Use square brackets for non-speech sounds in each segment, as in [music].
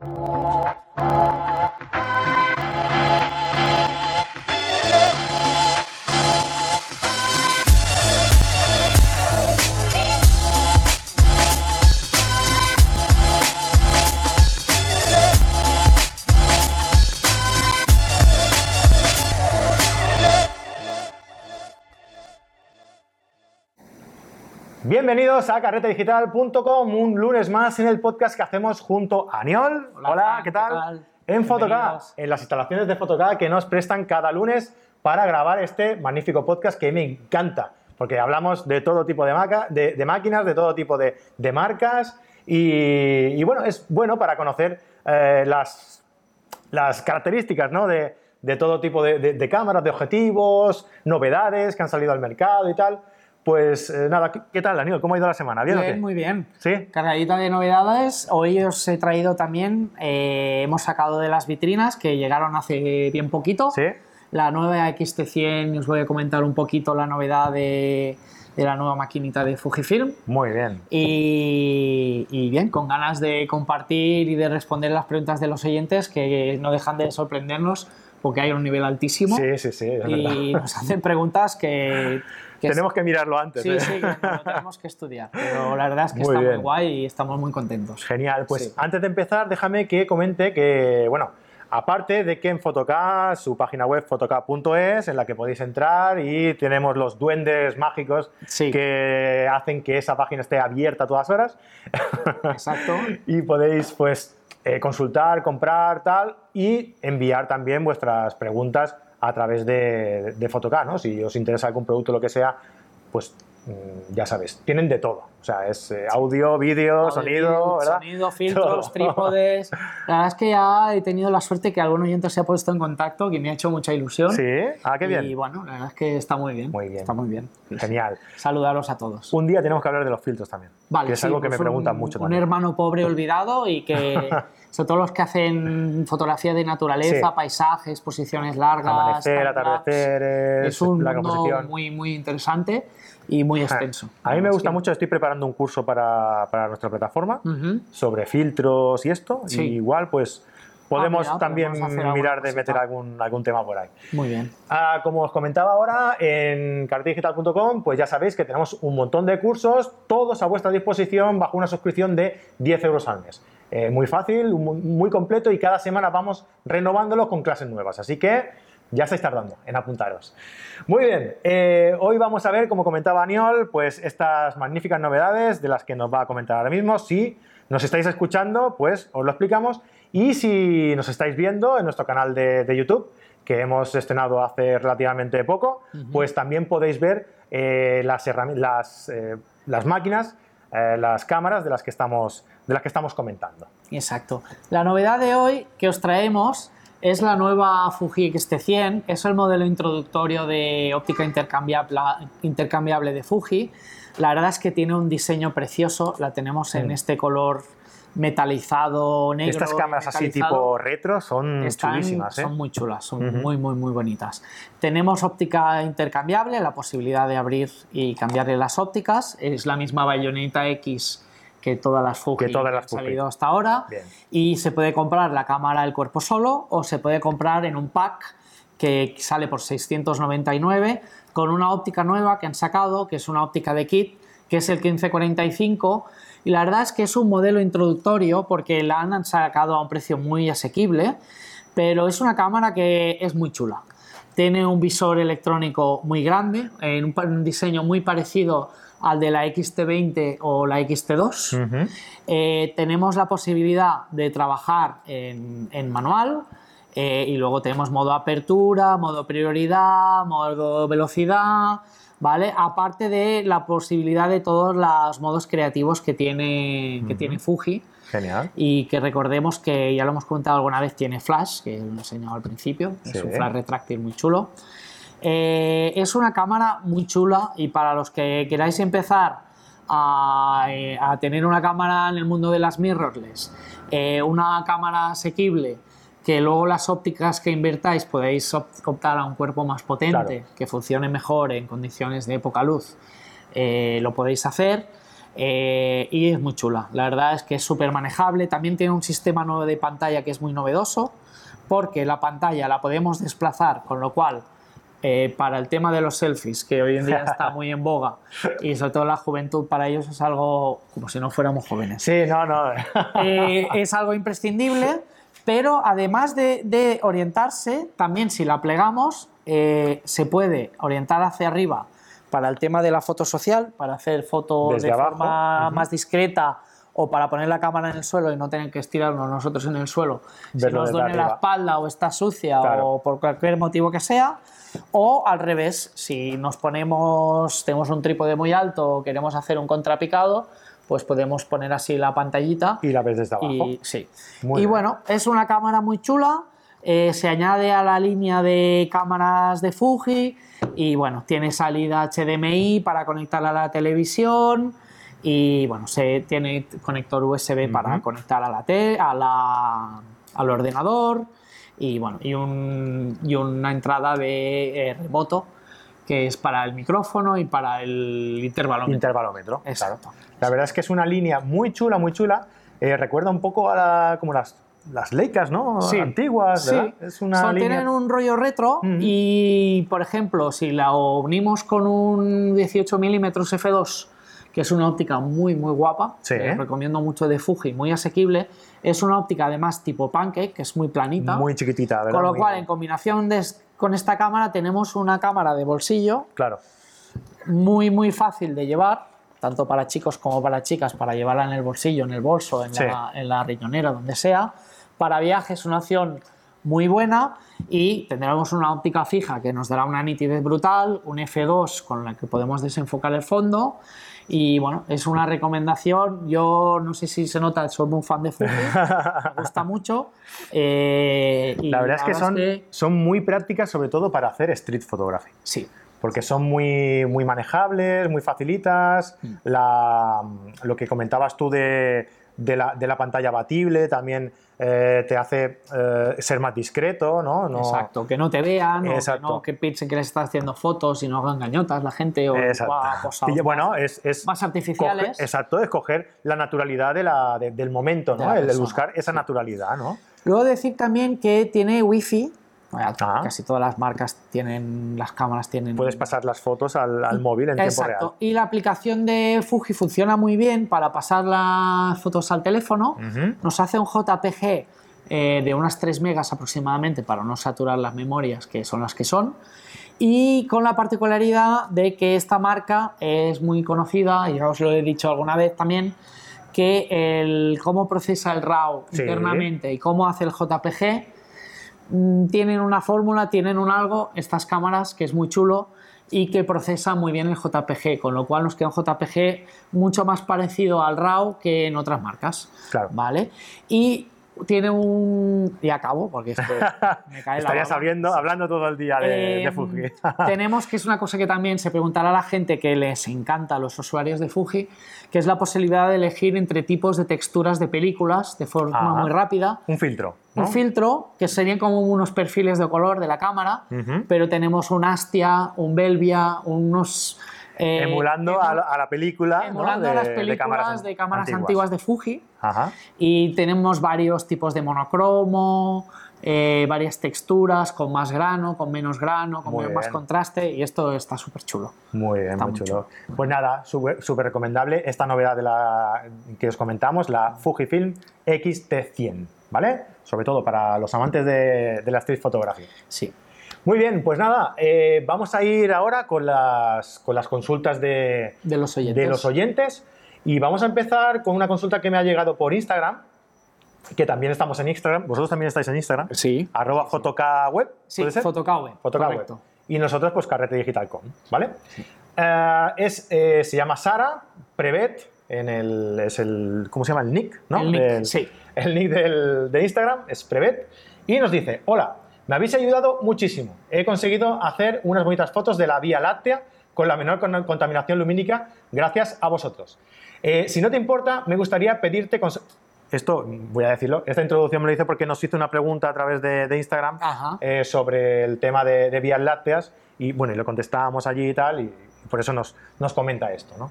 Oh. Bienvenidos a carretedigital.com, un lunes más en el podcast que hacemos junto a Aniol. Hola, ¿qué tal? En Photocad, en las instalaciones de Photocad que nos prestan cada lunes para grabar este magnífico podcast que me encanta, porque hablamos de todo tipo de, de, máquinas, de todo tipo de, marcas y, bueno, es bueno para conocer eh, las, las características ¿no? de, todo tipo de cámaras, de objetivos, novedades que han salido al mercado y tal. Pues eh, nada, ¿qué tal, Daniel? ¿Cómo ha ido la semana? ¿Bien, bien muy bien. ¿Sí? Cargadita de novedades. Hoy os he traído también, eh, hemos sacado de las vitrinas que llegaron hace bien poquito. Sí. La nueva XT100, os voy a comentar un poquito la novedad de, la nueva maquinita de Fujifilm. Muy bien. Y, y, bien, con ganas de compartir y de responder las preguntas de los oyentes que no dejan de sorprendernos porque hay un nivel altísimo. Sí, sí, sí. y nos hacen preguntas que tenemos que mirarlo antes. Sí, ¿eh? sí, lo tenemos que estudiar. Pero la verdad es que está muy guay y estamos muy contentos. Genial. Pues antes de empezar, déjame que comente que, bueno, aparte de que en Photocad, su página web photocad.es, en la que podéis entrar y tenemos los duendes mágicos que hacen que esa página esté abierta a todas horas. Exacto. [laughs] y podéis, pues, eh, consultar, comprar, tal, y enviar también vuestras preguntas a través de, de Photocard, ¿no? Si os interesa algún producto, lo que sea, pues mm, ya sabes, tienen de todo. O sea, es eh, audio, vídeo, sonido, ¿verdad? Sonido, [laughs] filtros, trípodes. [laughs] La verdad es que ya he tenido la suerte que algún oyente se ha puesto en contacto, que me ha hecho mucha ilusión. Sí, ah, qué bien. Y bueno, la verdad es que está muy bien. Muy bien. Está muy bien. Genial. [laughs] Saludaros a todos. Un día tenemos que hablar de los filtros también. Vale, que es algo que pues me preguntan mucho Un hermano pobre olvidado y que sobre todo los que hacen fotografía de naturaleza, paisajes, posiciones largas. Amanecer, atardeceres, es un mundo muy, muy interesante y muy extenso. A mí me gusta mucho, estoy preparando un curso para, para nuestra plataforma sobre filtros y esto, y igual pues podemos ah, también mirar de meter algún, algún tema por ahí. Muy bien. Ah, como os comentaba ahora, en cartedigital.com, pues ya sabéis que tenemos un montón de cursos, todos a vuestra disposición bajo una suscripción de 10 euros al mes. Eh, muy fácil, muy completo y cada semana vamos renovándolo con clases nuevas. Así que ya estáis tardando en apuntaros. Muy bien, eh, hoy vamos a ver, como comentaba Aniol, pues estas magníficas novedades de las que nos va a comentar ahora mismo. Si nos estáis escuchando, pues os lo explicamos. Y si nos estáis viendo en nuestro canal de, YouTube, que hemos estrenado hace relativamente poco, pues también podéis ver eh, las, las, las máquinas eh, las cámaras de las, que estamos, de las que estamos comentando. Exacto. La novedad de hoy que os traemos es la nueva Fuji X-T100, es el modelo introductorio de óptica intercambiable, de Fuji. La verdad es que tiene un diseño precioso, la tenemos en mm. este color metalizado negro. Estas cámaras así tipo retro son chulísimas. ¿eh? Son muy chulas, son muy, muy, muy bonitas. Tenemos óptica intercambiable, la posibilidad de abrir y cambiarle las ópticas. Es la misma bayoneta X que todas las Fuji que, todas las han salido hasta ahora. Y se puede comprar la cámara del cuerpo solo o se puede comprar en un pack que sale por 699 con una óptica nueva que han sacado, que es una óptica de kit, que es el 1545 y la verdad es que es un modelo introductorio porque la han sacado a un precio muy asequible, pero es una cámara que es muy chula. Tiene un visor electrónico muy grande, en un diseño muy parecido al de la XT20 o la XT2. Eh, tenemos la posibilidad de trabajar en, manual eh, y luego tenemos modo apertura, modo prioridad, modo velocidad, ¿vale? Aparte de la posibilidad de todos los modos creativos que tiene, que tiene Fuji. Genial. Y que recordemos que ya lo hemos comentado alguna vez, tiene flash, que lo he enseñado al principio, es un flash retráctil muy chulo. Eh, es una cámara muy chula y para los que queráis empezar a, eh, tener una cámara en el mundo de las mirrorless, eh, una cámara asequible que luego las ópticas que invertáis podéis optar a un cuerpo más potente, que funcione mejor en condiciones de poca luz, eh, lo podéis hacer. eh, y es muy chula. La verdad es que es súper manejable. También tiene un sistema nuevo de pantalla que es muy novedoso, porque la pantalla la podemos desplazar, con lo cual eh, para el tema de los selfies, que hoy en día está [laughs] muy en boga, y sobre todo la juventud, para ellos es algo como si no fuéramos jóvenes. Sí, no, no. [laughs] Eh, es algo imprescindible, pero además de, orientarse, también si la plegamos, eh, se puede orientar hacia arriba para el tema de la foto social, para hacer fotos de forma más discreta o para poner la cámara en el suelo y no tener que estirarnos nosotros en el suelo si nos duele la espalda o está sucia o por cualquier motivo que sea o al revés, si nos ponemos, tenemos un trípode muy alto o queremos hacer un contrapicado, pues podemos poner así la pantallita. Y la ves desde abajo. Y, sí. y bueno, es una cámara muy chula. Eh, se añade a la línea de cámaras de Fuji y bueno, tiene salida HDMI para conectarla a la televisión y bueno, se tiene conector USB para conectar a la, a la al ordenador y bueno, y, un, y una entrada de eh, remoto que es para el micrófono y para el intervalómetro. Intervalómetro, Exacto. La verdad es que es una línea muy chula, muy chula. Eh, recuerda un poco a la, como las, las Leicas, ¿no? Sí. Antiguas, Sí. Es una Tienen un rollo retro y, por ejemplo, si la unimos con un 18 milímetros f2 que es una óptica muy, muy guapa. Sí. recomiendo mucho de Fuji, muy asequible. Es una óptica además tipo pancake, que es muy planita. Muy chiquitita, ¿verdad? Con lo cual, en combinación con esta cámara, tenemos una cámara de bolsillo. Claro. Muy, muy fácil de llevar, tanto para chicos como para chicas, para llevarla en el bolsillo, en el bolso, en, la, en la riñonera, donde sea. Para viajes, una opción muy buena y tendremos una óptica fija que nos dará una nitidez brutal, un F2 con la que podemos desenfocar el fondo y bueno, es una recomendación. Yo no sé si se nota, soy muy fan de fútbol, [laughs] me gusta mucho. Eh, la verdad es que son, son muy prácticas, sobre todo para hacer street photography. Sí. Porque son muy, muy manejables, muy facilitas. Mm. La, lo que comentabas tú de, de la, de la pantalla batible, también eh, te hace eh, ser más discreto, ¿no? Exacto, que no te vean, o que, piensen que les estás haciendo fotos y no hagan gañotas la gente, o bueno, es, más artificiales. exacto, escoger la naturalidad de la, del momento, ¿no? El, buscar esa naturalidad, ¿no? Luego decir también que tiene wifi Ah. Casi todas las marcas tienen, las cámaras tienen... Puedes pasar las fotos al, móvil en tiempo real. Y la aplicación de Fuji funciona muy bien para pasar las fotos al teléfono. Nos hace un JPG eh, de unas 3 megas aproximadamente para no saturar las memorias, que son las que son. Y con la particularidad de que esta marca es muy conocida, y ya os lo he dicho alguna vez también, que el cómo procesa el RAW internamente y cómo hace el JPG tienen una fórmula, tienen un algo, estas cámaras, que es muy chulo y que procesa muy bien el JPG, con lo cual nos queda un JPG mucho más parecido al RAW que en otras marcas. Claro. ¿Vale? Y tiene un. Y acabo, porque esto [laughs] me cae Estarías hablando, hablando todo el día de, em, Fuji. [laughs] tenemos que es una cosa que también se preguntará a la gente que les encanta a los usuarios de Fuji, que es la posibilidad de elegir entre tipos de texturas de películas de forma muy rápida. Un filtro. Un filtro que serían como unos perfiles de color de la cámara, pero tenemos un Astia, un Belvia, unos eh, emulando a, la película. Emulando las películas de cámaras, antiguas. de Fuji. Y tenemos varios tipos de monocromo, eh, varias texturas con más grano, con menos grano, con más contraste. Y esto está súper chulo. Muy bien, muy, chulo. Pues nada, súper recomendable esta novedad de la, que os comentamos, la Fujifilm XT100. ¿Vale? Sobre todo para los amantes de, de la street photography. Sí. Muy bien, pues nada, eh, vamos a ir ahora con las, con las consultas de, los de los oyentes. Y vamos a empezar con una consulta que me ha llegado por Instagram, que también estamos en Instagram. ¿Vosotros también estáis en Instagram? Sí. Arroba. Sí, fotokaweb. Web. Y nosotros, pues carretedigital.com, ¿vale? Eh, es, eh, se llama Sara Prevet, en el, es el, ¿cómo se llama? El nick, ¿no? El nick, sí. El nick del, de Instagram es Prevet. Y nos dice, hola, me habéis ayudado muchísimo. He conseguido hacer unas bonitas fotos de la Vía Láctea con la menor contaminación lumínica gracias a vosotros. Eh, si no te importa, me gustaría pedirte... Esto, voy a decirlo, esta introducción me lo hice porque nos hizo una pregunta a través de, Instagram eh, sobre el tema de, vías lácteas y bueno, y lo contestábamos allí y tal, y por eso nos, nos comenta esto. ¿no?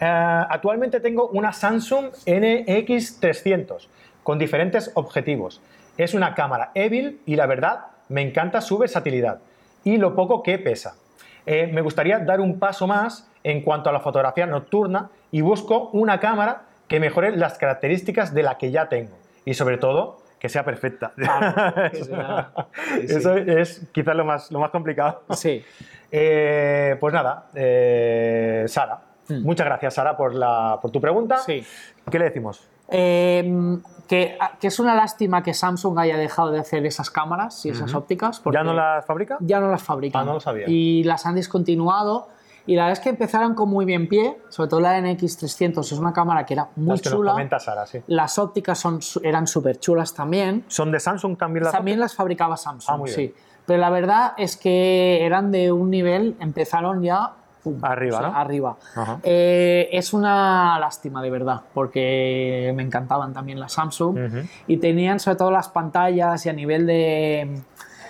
Eh, actualmente tengo una Samsung NX300 con diferentes objetivos. Es una cámara Evil y la verdad me encanta su versatilidad y lo poco que pesa. Eh, me gustaría dar un paso más en cuanto a la fotografía nocturna y busco una cámara que mejore las características de la que ya tengo y sobre todo que sea perfecta. [laughs] Eso es quizás lo más, lo más complicado. Sí. Eh, pues nada, eh, Sara. Hmm. Muchas gracias, Sara, por, la, por tu pregunta. Sí. ¿Qué le decimos? Em, que, es una lástima que Samsung haya dejado de hacer esas cámaras y esas ópticas. ¿Ya no las fabrica? Ya no las fabrica. Ah, no lo sabía. Y las han descontinuado. Y la verdad es que empezaron con muy bien pie, sobre todo la NX300 es una cámara que era muy chula. Sara, sí. Las ópticas son, eran súper chulas también. ¿Son de Samsung también las También las fabricaba Samsung, ah, sí. Pero la verdad es que eran de un nivel, empezaron ya arriba, ¿no? Arriba. Eh, es una lástima, de verdad, porque me encantaban también las Samsung y tenían sobre todo las pantallas y a nivel de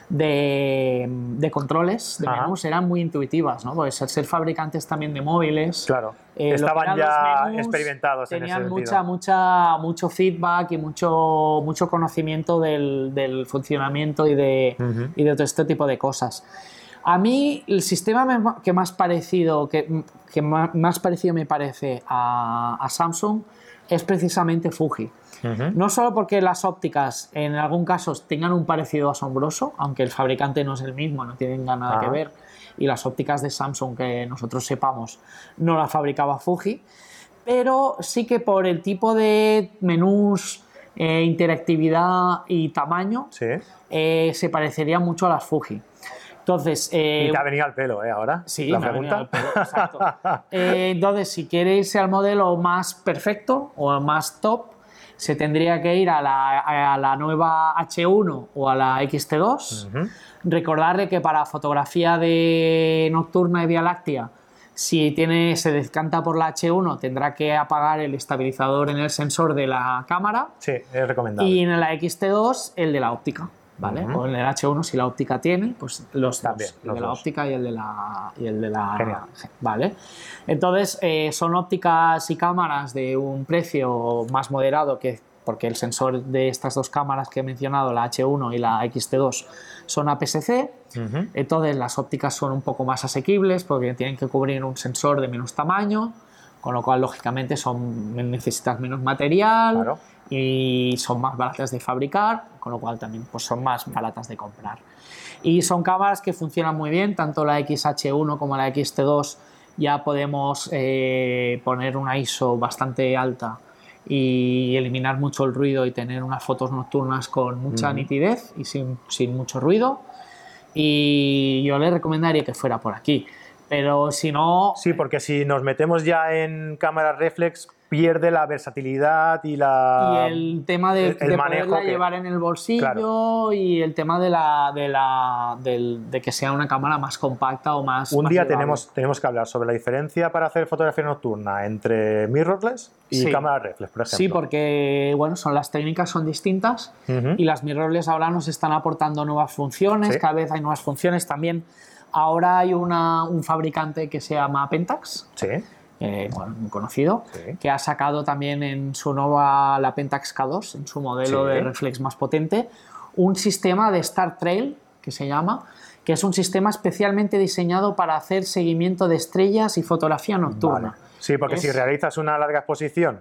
de, controles, de menús, eran muy intuitivas, ¿no? Pues ser fabricantes también de móviles. Claro. Eh, estaban ya experimentados en ese mucha, mucha, mucho feedback y mucho, mucho conocimiento del, funcionamiento y de, y de todo este tipo de cosas. A mí el sistema que más parecido, que, que más parecido me parece a, a Samsung es precisamente Fuji. No solo porque las ópticas en algún caso tengan un parecido asombroso, aunque el fabricante no es el mismo, no tienen nada que ah. ver, y las ópticas de Samsung que nosotros sepamos no las fabricaba Fuji, pero sí que por el tipo de menús, eh, interactividad y tamaño, eh, se parecería mucho a las Fuji. Entonces, eh, y te ha venido al pelo, ¿eh? Ahora. Sí, la pregunta. Al pelo, exacto. [laughs] entonces, si quieres ser al modelo más perfecto o más top, se tendría que ir a la, nueva H1 o a la XT2. Recordarle que para fotografía de nocturna y Vía Láctea, si tiene, se descanta por la H1, tendrá que apagar el estabilizador en el sensor de la cámara. Sí, es recomendable. Y en la XT2, el de la óptica. ¿Vale? O en el H1 si la óptica tiene, pues los También, el de la óptica y el de la, y el de la ¿vale? Entonces, eh, son ópticas y cámaras de un precio más moderado que porque el sensor de estas dos cámaras que he mencionado, la H1 y la XT2, son APS-C. Entonces, las ópticas son un poco más asequibles porque tienen que cubrir un sensor de menos tamaño, con lo cual, lógicamente, son, necesitas menos material. Claro y son más baratas de fabricar, con lo cual también pues, son más baratas de comprar. Y son cámaras que funcionan muy bien, tanto la XH1 como la XT2 ya podemos eh, poner una ISO bastante alta y eliminar mucho el ruido y tener unas fotos nocturnas con mucha nitidez y sin, sin mucho ruido. Y yo le recomendaría que fuera por aquí. Pero si no... Sí, porque si nos metemos ya en cámaras reflex, pierde la versatilidad y la y el tema de, poderla llevar en el bolsillo y el tema de la, de la de, que sea una cámara más compacta o más un día tenemos tenemos que hablar sobre la diferencia para hacer fotografía nocturna entre mirrorless y cámara reflex por ejemplo. sí porque bueno son las técnicas son distintas y las mirrorless ahora nos están aportando nuevas funciones cada vez hay nuevas funciones también ahora hay una, un fabricante que se llama Pentax sí. eh, muy conocido, que ha sacado también en su nueva, la Pentax K2, en su modelo de reflex más potente, un sistema de Star Trail, que se llama, que es un sistema especialmente diseñado para hacer seguimiento de estrellas y fotografía nocturna. Sí, porque si realizas una larga exposición,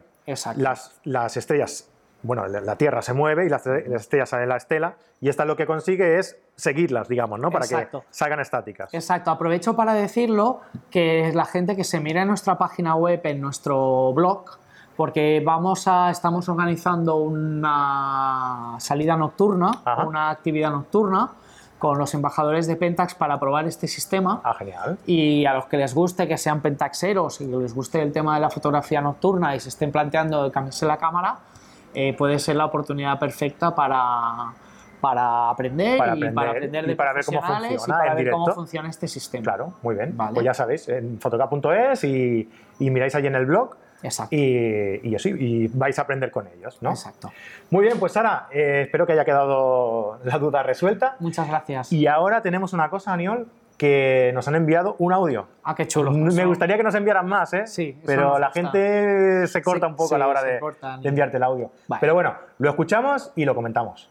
las, las estrellas bueno, la Tierra se mueve y las, estrellas salen en la estela y esta lo que consigue es seguirlas, digamos, ¿no? Para que salgan estáticas. Exacto. Aprovecho para decirlo que la gente que se mire en nuestra página web, en nuestro blog, porque vamos a, estamos organizando una salida nocturna, una actividad nocturna con los embajadores de Pentax para probar este sistema. Ah, genial. Y a los que les guste, que sean pentaxeros y les guste el tema de la fotografía nocturna y se estén planteando cambiarse la cámara, eh, puede ser la oportunidad perfecta para, para aprender, y para aprender de para ver cómo funciona, ver cómo funciona este sistema. Claro, muy bien. Pues ya sabéis, en fotocap.es y, y, miráis allí en el blog. Exacto. Y, y, y vais a aprender con ellos, ¿no? Exacto. Muy bien, pues Sara, eh, espero que haya quedado la duda resuelta. Muchas gracias. Y ahora tenemos una cosa, Aniol, que nos han enviado un audio. Ah, qué chulo. Me gustaría que nos enviaran más, ¿eh? Sí. Pero la gente se corta un poco a la hora de, enviarte el audio. Pero bueno, lo escuchamos y lo comentamos.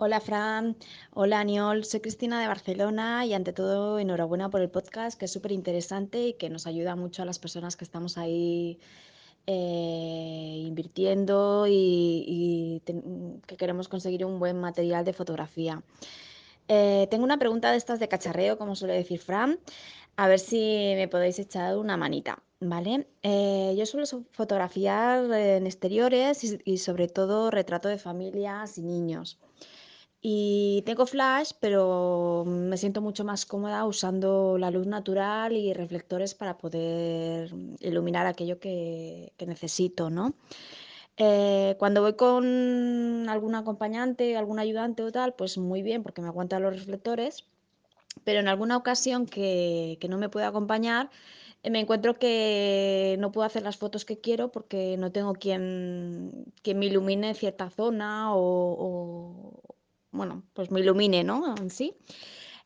Hola Fran, hola Aniol, soy Cristina de Barcelona y ante todo enhorabuena por el podcast que es súper interesante y que nos ayuda mucho a las personas que estamos ahí eh, invirtiendo y, que queremos conseguir un buen material de fotografía. Eh, tengo una pregunta de estas de cacharreo, como suele decir Fran, a ver si me podéis echar una manita, ¿vale? Eh, yo suelo fotografiar en exteriores y, sobre todo retrato de familias y niños. Y tengo flash, pero me siento mucho más cómoda usando la luz natural y reflectores para poder iluminar aquello que, necesito, ¿no? Eh, cuando voy con algún acompañante, algún ayudante o tal, pues muy bien, porque me aguantan los reflectores, pero en alguna ocasión que, no me puede acompañar, eh, me encuentro que no puedo hacer las fotos que quiero porque no tengo quien, me ilumine cierta zona o, bueno, pues me ilumine, ¿no? En sí.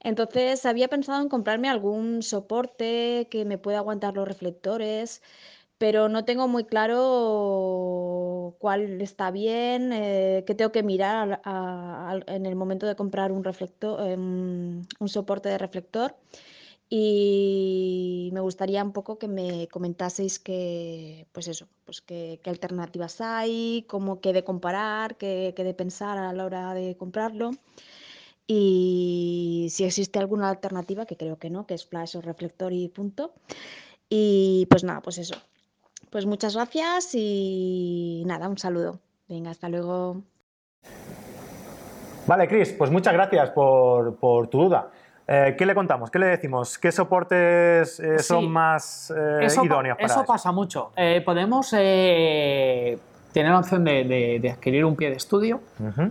Entonces había pensado en comprarme algún soporte que me pueda aguantar los reflectores, pero no tengo muy claro cuál está bien, eh, qué tengo que mirar en el momento de comprar un reflector, em, un soporte de reflector. Y me gustaría un poco que me comentaseis que, pues eso, pues qué alternativas hay, cómo qué de comparar, qué, qué de pensar a la hora de comprarlo. Y si existe alguna alternativa, que creo que no, que es flash o reflector y punto. Y pues nada, pues eso. Pues muchas gracias y nada, un saludo. Venga, hasta luego. Vale, Cris, pues muchas gracias por, por tu duda. Eh, ¿Qué le contamos? ¿Qué le decimos? ¿Qué soportes eh, son más eh, idóneos para eso? pasa mucho. podemos tener la opción de, adquirir un pie de estudio.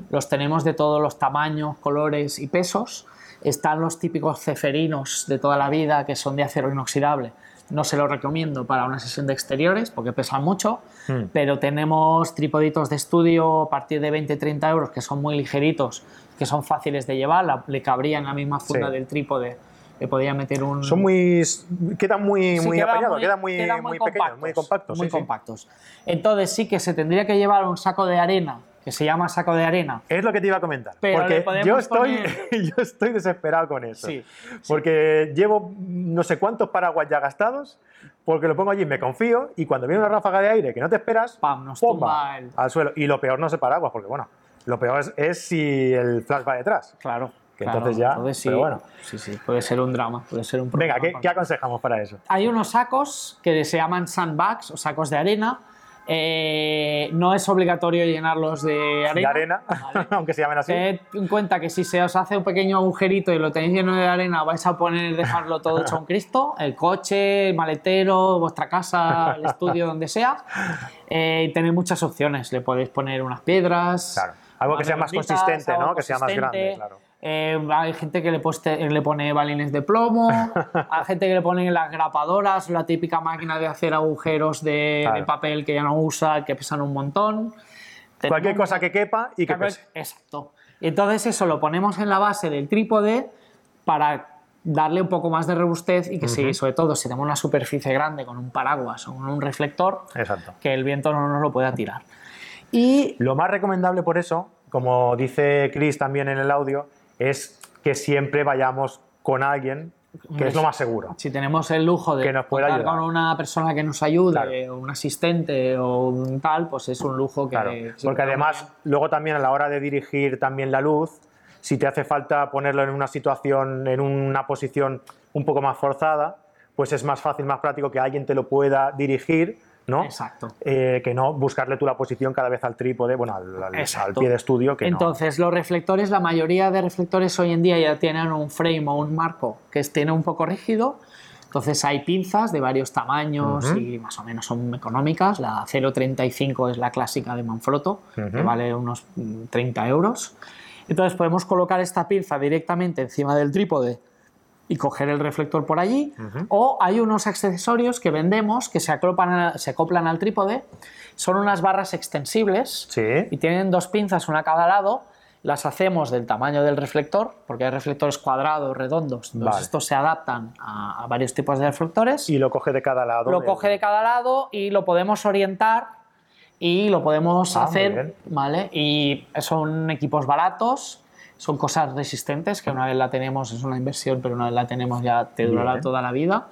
Los tenemos de todos los tamaños, colores y pesos. Están los típicos ceferinos de toda la vida que son de acero inoxidable. No se los recomiendo para una sesión de exteriores porque pesan mucho, hmm. pero tenemos tripoditos de estudio a partir de 20-30 euros que son muy ligeritos que son fáciles de llevar, le cabría en la misma funda del trípode le podía meter un... Son muy... quedan muy, muy apañados, quedan muy, muy, pequeños, muy compactos. Muy compactos. Entonces sí que se tendría que llevar un saco de arena, que se llama saco de arena. Es lo que te iba a comentar, porque yo estoy, [laughs] yo estoy desesperado con eso. Sí, porque llevo no sé cuántos paraguas ya gastados, porque lo pongo allí, me confío, y cuando viene una ráfaga de aire que no te esperas, ¡pam! Nos tumba al suelo. Y lo peor no es el paraguas, porque bueno lo peor es, si el flash va detrás. Claro. Que entonces ya. sí, pero bueno. Sí, sí, puede ser un drama, puede ser un Venga, ¿qué, aconsejamos para eso? Hay unos sacos que se llaman sandbags o sacos de arena. Eh, no es obligatorio llenarlos de arena. De arena, [laughs] aunque se llamen así. Tened en cuenta que si se os hace un pequeño agujerito y lo tenéis lleno de arena, vais a poner, dejarlo todo hecho un Cristo. El coche, el maletero, vuestra casa, el estudio, donde sea. Eh, tenéis muchas opciones. Le podéis poner unas piedras. Claro algo que sea más consistente, ¿no? Que sea más grande, claro. Eh, hay gente que le, le, pone balines de plomo, [laughs] hay gente que le pone las grapadoras, la típica máquina de hacer agujeros de, papel que ya no usa, que pesan un montón. Cualquier cosa que quepa y que pese. Exacto. Entonces eso lo ponemos en la base del trípode para darle un poco más de robustez y que si, sobre todo si tenemos una superficie grande con un paraguas o con un reflector, que el viento no nos lo pueda tirar. Y lo más recomendable por eso, como dice Chris también en el audio, es que siempre vayamos con alguien que es lo más seguro. Si tenemos el lujo de que contar con una persona que nos ayude, o un asistente o un tal, pues es un lujo que... Porque además, luego también a la hora de dirigir también la luz, si te hace falta ponerlo en una situación, en una posición un poco más forzada, pues es más fácil, más práctico que alguien te lo pueda dirigir ¿no? Exacto. Eh, que no buscarle tú la posición cada vez al trípode, bueno, al, pie de estudio. Que Entonces, los reflectores, la mayoría de reflectores hoy en día ya tienen un frame o un marco que tiene un poco rígido. Entonces hay pinzas de varios tamaños y más o menos son económicas. La 0.35 es la clásica de Manfrotto, que vale unos 30 euros. Entonces podemos colocar esta pinza directamente encima del trípode y coger el reflector por allí. O hay unos accesorios que vendemos que se, acoplan, se acoplan al trípode. Son unas barras extensibles y tienen dos pinzas, una a cada lado. las hacemos del tamaño del reflector, porque hay reflectores cuadrados, redondos, entonces estos se adaptan a, varios tipos de reflectores. Y lo coge de cada lado. Lo coge de cada lado y lo podemos orientar y lo podemos ah, hacer, ¿vale? Y son equipos baratos, son cosas resistentes, que una vez la tenemos es una inversión, pero una vez la tenemos ya te durará toda la vida.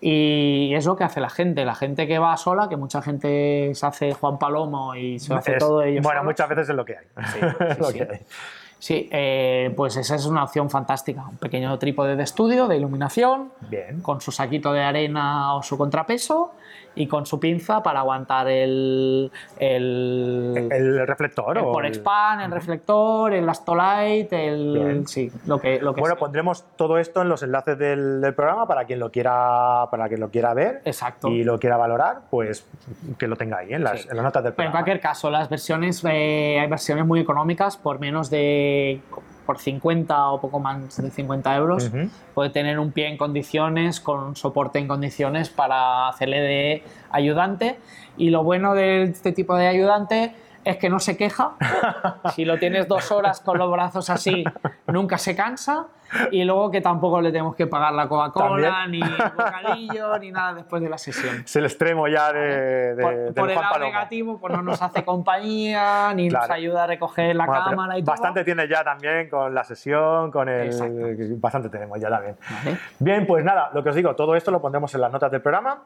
Y es lo que hace la gente. La gente que va sola, que mucha gente se hace Juan Palomo y se hace todo ellos. Bueno, muchas veces es lo [laughs] que hay. Sí, eh, pues esa es una opción fantástica. Un pequeño trípode de estudio, de iluminación, Bien. con su saquito de arena o su contrapeso y con su pinza para aguantar el. El, el reflector. El por expand, el reflector, el Astolight, el. Sí, lo que, lo que Bueno, pondremos todo esto en los enlaces del, del, programa para quien lo quiera para quien lo quiera ver. Exacto. Y lo quiera valorar, pues que lo tenga ahí en las, en las notas del programa. Pero en cualquier caso, las versiones, eh, hay versiones muy económicas por menos de por 50 o poco más de 50 euros, puede tener un pie en condiciones, con soporte en condiciones para hacerle de ayudante. Y lo bueno de este tipo de ayudante es que no se queja. [laughs] si lo tienes dos horas con los brazos así, nunca se cansa. Y luego que tampoco le tenemos que pagar la Coca-Cola, ni el bocadillo, ni nada después de la sesión. Es el extremo ya de, de Por, el lado negativo, pues no nos hace compañía, ni nos ayuda a recoger la cámara y Bastante tiene ya también con la sesión, con el... Bastante tenemos ya también. Bien, pues nada, lo que os digo, todo esto lo pondremos en las notas del programa.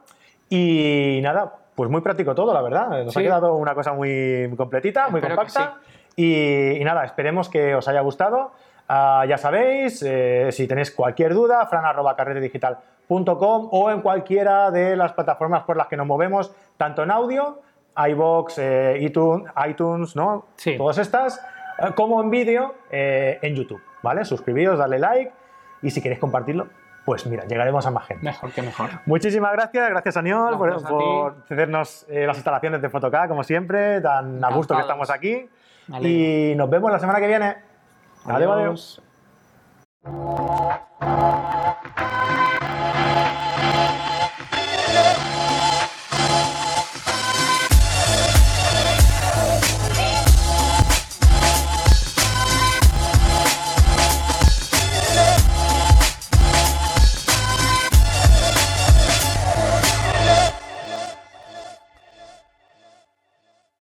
Y nada, pues muy práctico todo, la verdad. Nos ha quedado una cosa muy completita, muy compacta. Y, nada, esperemos que os haya gustado. Ah, ya sabéis, eh, si tenéis cualquier duda, fran.carretedigital.com o en cualquiera de las plataformas por las que nos movemos, tanto en audio, iBox, eh, iTunes, iTunes, ¿no? Todas estas, eh, como en vídeo en YouTube, ¿vale? Suscribíos, dale like y si queréis compartirlo, pues mira, llegaremos a más gente. Mejor que mejor. Muchísimas gracias, gracias Aniol por, cedernos eh, las instalaciones de Photocá, como siempre, tan a gusto que estamos aquí. Y nos vemos la semana que viene. adiós. adiós.